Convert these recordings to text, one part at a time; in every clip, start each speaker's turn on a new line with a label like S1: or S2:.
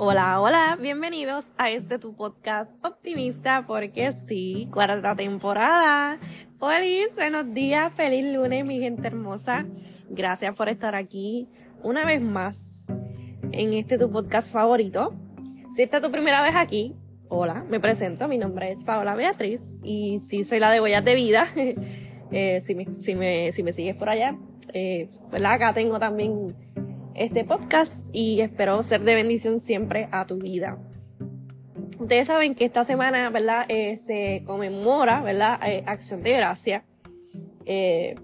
S1: Hola, hola, bienvenidos a este tu podcast optimista porque sí, cuarta temporada. Feliz, buenos días, feliz lunes mi gente hermosa. Gracias por estar aquí una vez más en este tu podcast favorito. Si esta es tu primera vez aquí, hola, me presento, mi nombre es Paola Beatriz y sí soy la de Huellas de Vida. eh, si, me, si, me, si me sigues por allá, eh, ¿verdad? Acá tengo también este podcast y espero ser de bendición siempre a tu vida. Ustedes saben que esta semana, ¿verdad? Eh, se conmemora, ¿verdad? Eh, Acción de Gracia. Eh,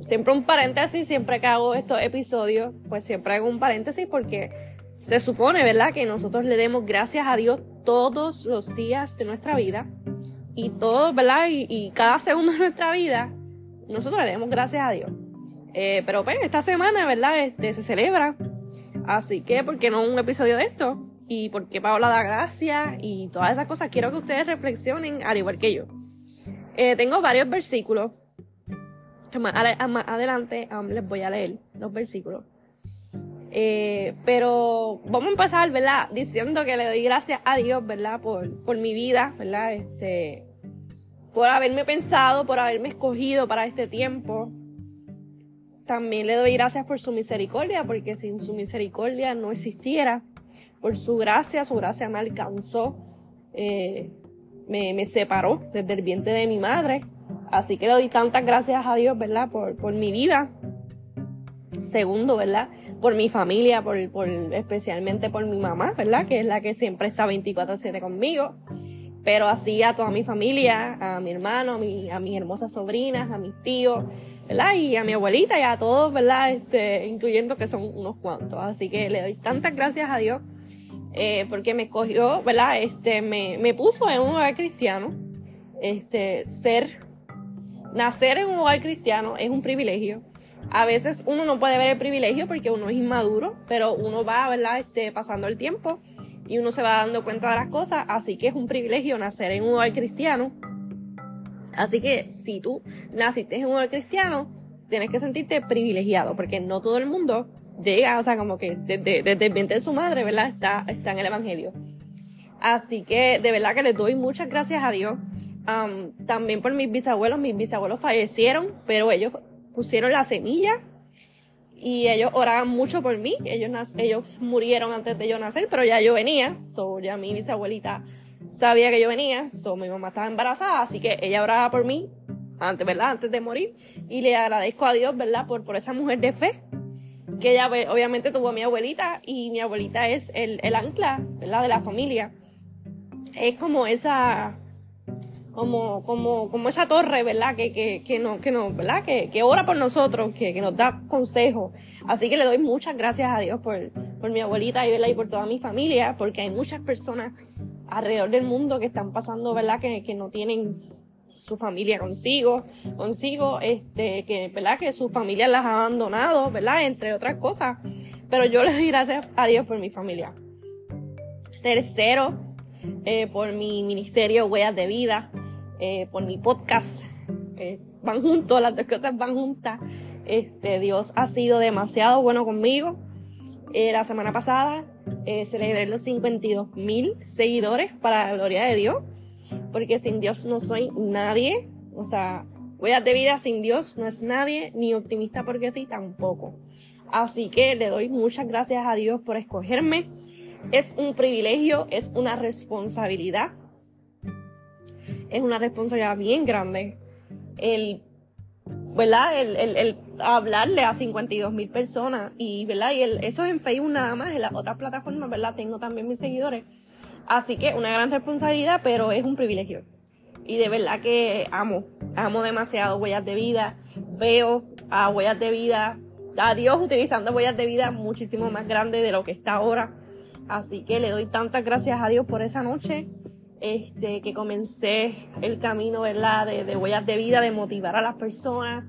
S1: siempre un paréntesis, siempre que hago estos episodios, pues siempre hago un paréntesis porque se supone, ¿verdad? Que nosotros le demos gracias a Dios todos los días de nuestra vida y todo, ¿verdad? Y, y cada segundo de nuestra vida, nosotros le demos gracias a Dios. Eh, pero pues esta semana, ¿verdad? Este, se celebra. Así que, ¿por qué no un episodio de esto? Y por qué Paola da gracias y todas esas cosas. Quiero que ustedes reflexionen al igual que yo. Eh, tengo varios versículos. Más, adelante les voy a leer los versículos. Eh, pero vamos a empezar, ¿verdad? Diciendo que le doy gracias a Dios, ¿verdad? Por, por mi vida, ¿verdad? Este, por haberme pensado, por haberme escogido para este tiempo, también le doy gracias por su misericordia, porque sin su misericordia no existiera. Por su gracia, su gracia me alcanzó, eh, me, me, separó desde el vientre de mi madre. Así que le doy tantas gracias a Dios, ¿verdad? Por, por mi vida. Segundo, ¿verdad? Por mi familia, por, por, especialmente por mi mamá, ¿verdad? Que es la que siempre está 24/7 conmigo. Pero así a toda mi familia, a mi hermano, a, mi, a mis hermosas sobrinas, a mis tíos, Y a mi abuelita y a todos, ¿verdad? Este, incluyendo que son unos cuantos. Así que le doy tantas gracias a Dios eh, porque me cogió, ¿verdad? Este, me, puso en un hogar cristiano. Este, ser, nacer en un hogar cristiano es un privilegio. A veces uno no puede ver el privilegio porque uno es inmaduro, pero uno va. Este, pasando el tiempo y uno se va dando cuenta de las cosas. Así que es un privilegio nacer en un hogar cristiano. Así que si tú naciste en un hogar cristiano, tienes que sentirte privilegiado, porque no todo el mundo llega, o sea, como que desde, desde el vientre de su madre, ¿verdad? Está, está en el Evangelio. Así que de verdad que les doy muchas gracias a Dios. Um, también por mis bisabuelos, mis bisabuelos fallecieron, pero ellos pusieron la semilla y ellos oraban mucho por mí. Ellos, ellos murieron antes de yo nacer, pero ya yo venía. So, ya mi bisabuelita sabía que yo venía, so, mi mamá estaba embarazada, así que ella oraba por mí antes, ¿verdad? Antes de morir. Y le agradezco a Dios, ¿verdad? Por, por esa mujer de fe. Que ella obviamente tuvo a mi abuelita y mi abuelita es el, el ancla, ¿verdad? De la familia. Es como esa, como, como, como esa torre, ¿verdad? Que, que, que no, que no, ¿verdad? Que, que ora por nosotros, que, que nos da consejos. Así que le doy muchas gracias a Dios por, por mi abuelita y, ¿verdad? y por toda mi familia, porque hay muchas personas alrededor del mundo que están pasando, ¿verdad? Que, que no tienen su familia consigo, consigo, este, que, ¿verdad? Que su familia las ha abandonado, ¿verdad? Entre otras cosas. Pero yo les doy gracias a Dios por mi familia. Tercero, eh, por mi ministerio Huellas de Vida, eh, por mi podcast. Eh, van juntos, las dos cosas van juntas. Este, Dios ha sido demasiado bueno conmigo. la semana pasada eh, celebré los 52 mil seguidores para la gloria de Dios, porque sin Dios no soy nadie, o sea, huellas de vida sin Dios no es nadie, ni optimista porque sí tampoco. Así que le doy muchas gracias a Dios por escogerme. Es un privilegio, es una responsabilidad. Es una responsabilidad bien grande el ¿verdad? El, el, el, hablarle a 52 mil personas y, ¿verdad? Y eso es en Facebook nada más, en las otras plataformas, ¿verdad? Tengo también mis seguidores. Así que una gran responsabilidad, pero es un privilegio. Y de verdad que amo, amo demasiado huellas de vida. Veo a huellas de vida, a Dios utilizando huellas de vida muchísimo más grande de lo que está ahora. Así que le doy tantas gracias a Dios por esa noche este, que comencé el camino, ¿verdad? De, de, huellas de vida, de motivar a las personas,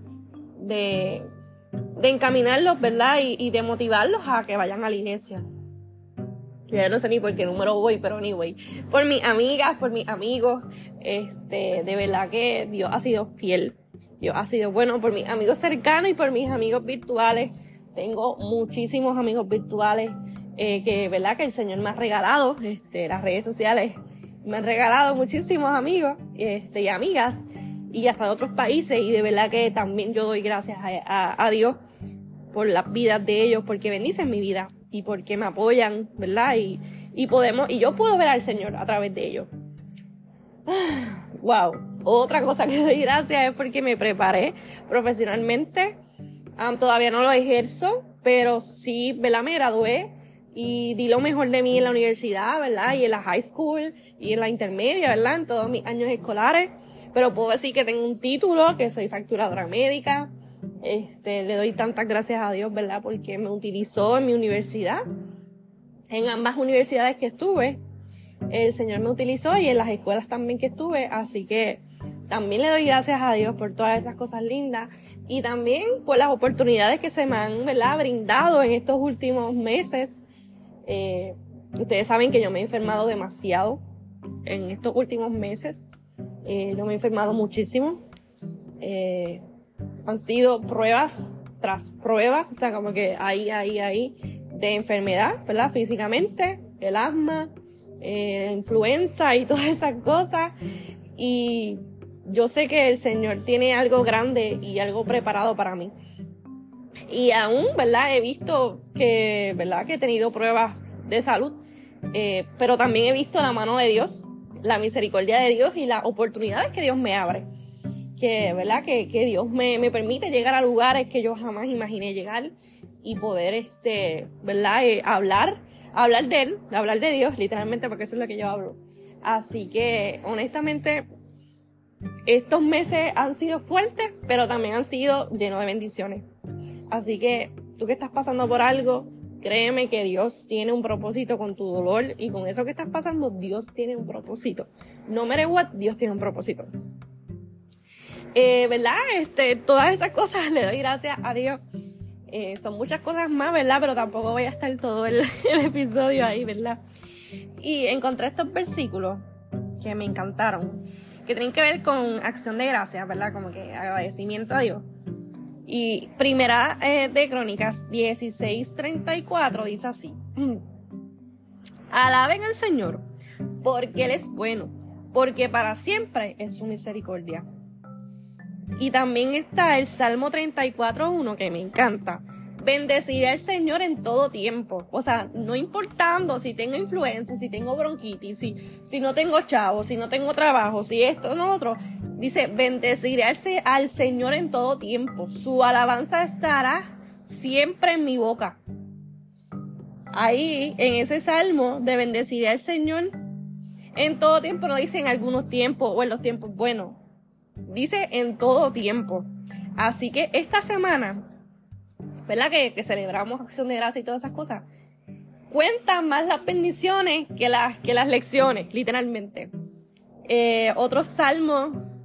S1: de, de encaminarlos, ¿verdad? Y, y, de motivarlos a que vayan a la iglesia. Ya no sé ni por qué número voy, pero anyway. Por mis amigas, por mis amigos, este, de verdad que Dios ha sido fiel. Dios ha sido bueno por mis amigos cercanos y por mis amigos virtuales. Tengo muchísimos amigos virtuales eh, que, ¿verdad? Que el Señor me ha regalado, este, las redes sociales me han regalado muchísimos amigos, este, y amigas, y hasta de otros países, y de verdad que también yo doy gracias a, a Dios por las vidas de ellos, porque bendicen mi vida, y porque me apoyan, ¿verdad? Y, y podemos, y yo puedo ver al Señor a través de ellos. wow. Otra cosa que doy gracias es porque me preparé profesionalmente. todavía no lo ejerzo, pero sí, ¿verdad? Me gradué y di lo mejor de mí en la universidad, ¿verdad? Y en la high school y en la intermedia, ¿verdad? En todos mis años escolares. Pero puedo decir que tengo un título, que soy facturadora médica. Este, le doy tantas gracias a Dios, ¿verdad? Porque me utilizó en mi universidad, en ambas universidades que estuve. El Señor me utilizó y en las escuelas también que estuve, así que también le doy gracias a Dios por todas esas cosas lindas y también por las oportunidades que se me han ¿verdad? brindado en estos últimos meses. Eh, ustedes saben que yo me he enfermado demasiado en estos últimos meses. Eh, yo me he enfermado muchísimo. Eh, han sido pruebas tras pruebas, o sea, como que ahí, ahí, ahí, de enfermedad, ¿verdad? Físicamente, el asma, eh, influenza y todas esas cosas. Y yo sé que el Señor tiene algo grande y algo preparado para mí. Y aún, ¿verdad? He visto que, ¿verdad? Que he tenido pruebas de salud, eh, pero también he visto la mano de Dios, la misericordia de Dios y las oportunidades que Dios me abre que, ¿verdad? Que, que Dios me, me, permite llegar a lugares que yo jamás imaginé llegar y poder, este, ¿verdad? Eh, hablar, hablar de Él, hablar de Dios, literalmente, porque eso es lo que yo hablo. Así que, honestamente, estos meses han sido fuertes, pero también han sido llenos de bendiciones. Así que, tú que estás pasando por algo, créeme que Dios tiene un propósito con tu dolor y con eso que estás pasando, Dios tiene un propósito. No matter what, Dios tiene un propósito. Eh, ¿verdad? Este, todas esas cosas le doy gracias a Dios. Eh, son muchas cosas más, ¿verdad? Pero tampoco voy a estar todo el, episodio ahí, ¿verdad? Y encontré estos versículos que me encantaron, que tienen que ver con acción de gracias, ¿verdad? Como que agradecimiento a Dios. Y primera eh, de Crónicas 16:34 dice así: Alaben al Señor, porque Él es bueno, porque para siempre es su misericordia. Y también está el Salmo 34.1 que me encanta. Bendeciré al Señor en todo tiempo. O sea, no importando si tengo influencia, si tengo bronquitis, si, si no tengo chavo, si no tengo trabajo, si esto no otro. Dice, bendeciré al Señor en todo tiempo. Su alabanza estará siempre en mi boca. Ahí, en ese salmo de bendeciré al Señor en todo tiempo, no dice en algunos tiempos o en los tiempos buenos Dice en todo tiempo. Así que esta semana, ¿verdad? Que, celebramos acción de gracia y todas esas cosas. Cuentan más las bendiciones que las, que las lecciones, literalmente. Eh, otro salmo,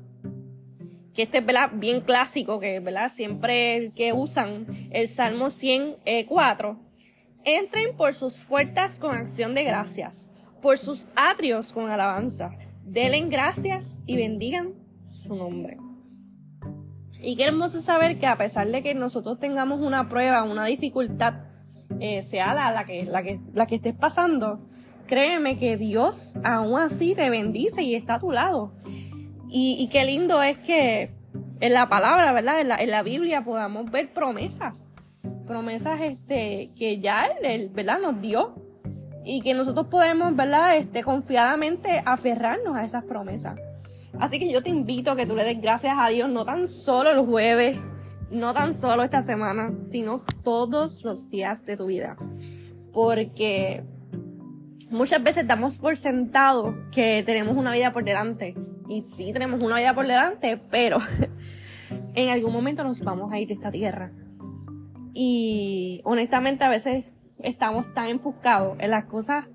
S1: que este es ¿verdad? bien clásico, que ¿verdad? siempre que usan, el Salmo 104. Entren por sus puertas con acción de gracias, por sus atrios con alabanza. Denle gracias y bendigan su nombre. Y qué hermoso saber que a pesar de que nosotros tengamos una prueba, una dificultad, eh, sea la, la, que, la, que, la que estés pasando, créeme que Dios aún así te bendice y está a tu lado. Y, qué lindo es que en la palabra, ¿verdad? En la, Biblia podamos ver promesas. Promesas este, que ya él, ¿verdad? Nos dio. Y que nosotros podemos, ¿verdad? Este, confiadamente aferrarnos a esas promesas. Así que yo te invito a que tú le des gracias a Dios, no tan solo los jueves, no tan solo esta semana, sino todos los días de tu vida. Porque muchas veces damos por sentado que tenemos una vida por delante. Y sí tenemos una vida por delante, pero en algún momento nos vamos a ir de esta tierra. Y honestamente a veces estamos tan enfocados en las cosas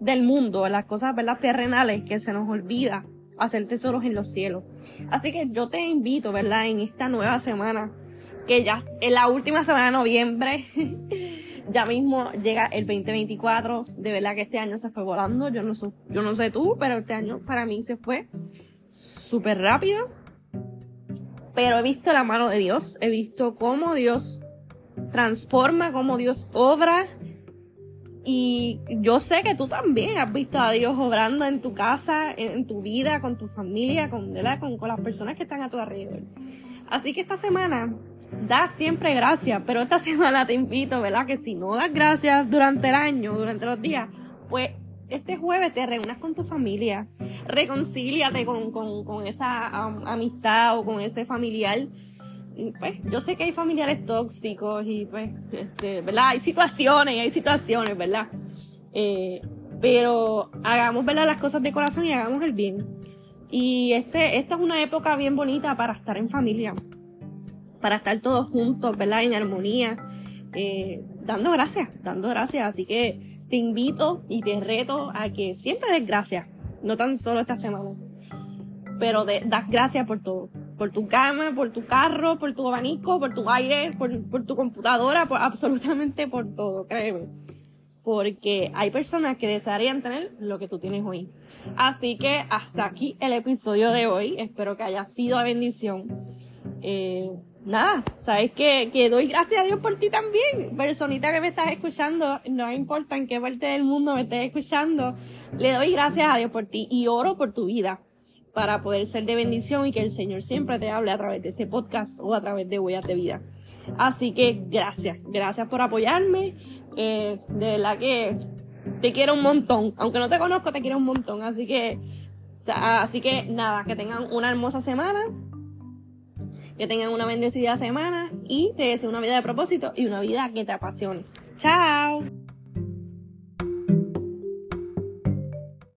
S1: del mundo, en las cosas ¿verdad? terrenales, que se nos olvida hacer tesoros en los cielos. Así que yo te invito, ¿verdad? En esta nueva semana, que ya en la última semana de noviembre, ya mismo llega el 2024. De verdad que este año se fue volando. Yo no, sé, yo no sé tú, pero este año para mí se fue súper rápido. Pero he visto la mano de Dios, he visto cómo Dios transforma, cómo Dios obra Y yo sé que tú también has visto a Dios obrando en tu casa, en, tu vida, con tu familia, con, Con, con las personas que están a tu alrededor. Así que esta semana da siempre gracias, pero esta semana te invito, ¿verdad? Que si no das gracias durante el año, durante los días, pues este jueves te reúnas con tu familia, reconcíliate con, con, con esa amistad o con ese familiar pues yo sé que hay familiares tóxicos y pues, este, ¿verdad? Hay situaciones, hay situaciones, ¿verdad? Eh, pero hagamos, ¿verdad? Las cosas de corazón y hagamos el bien. Y este, esta es una época bien bonita para estar en familia, para estar todos juntos, ¿verdad? En armonía, eh, dando gracias, dando gracias. Así que te invito y te reto a que siempre des gracias, no tan solo esta semana, pero de, das gracias por todo por tu cama, por tu carro, por tu abanico, por tu aire, por, tu computadora, por absolutamente por todo, créeme. Porque hay personas que desearían tener lo que tú tienes hoy. Así que hasta aquí el episodio de hoy. Espero que haya sido a bendición. Eh, nada, sabes que, que doy gracias a Dios por ti también. Personita que me estás escuchando, no importa en qué parte del mundo me estés escuchando, le doy gracias a Dios por ti y oro por tu vida para poder ser de bendición y que el Señor siempre te hable a través de este podcast o a través de Huellas de Vida. Así que gracias, gracias por apoyarme. Eh, de verdad que te quiero un montón. Aunque no te conozco, te quiero un montón. Así que, así que nada, que tengan una hermosa semana. Que tengan una bendecida semana y te deseo una vida de propósito y una vida que te apasione. Chao.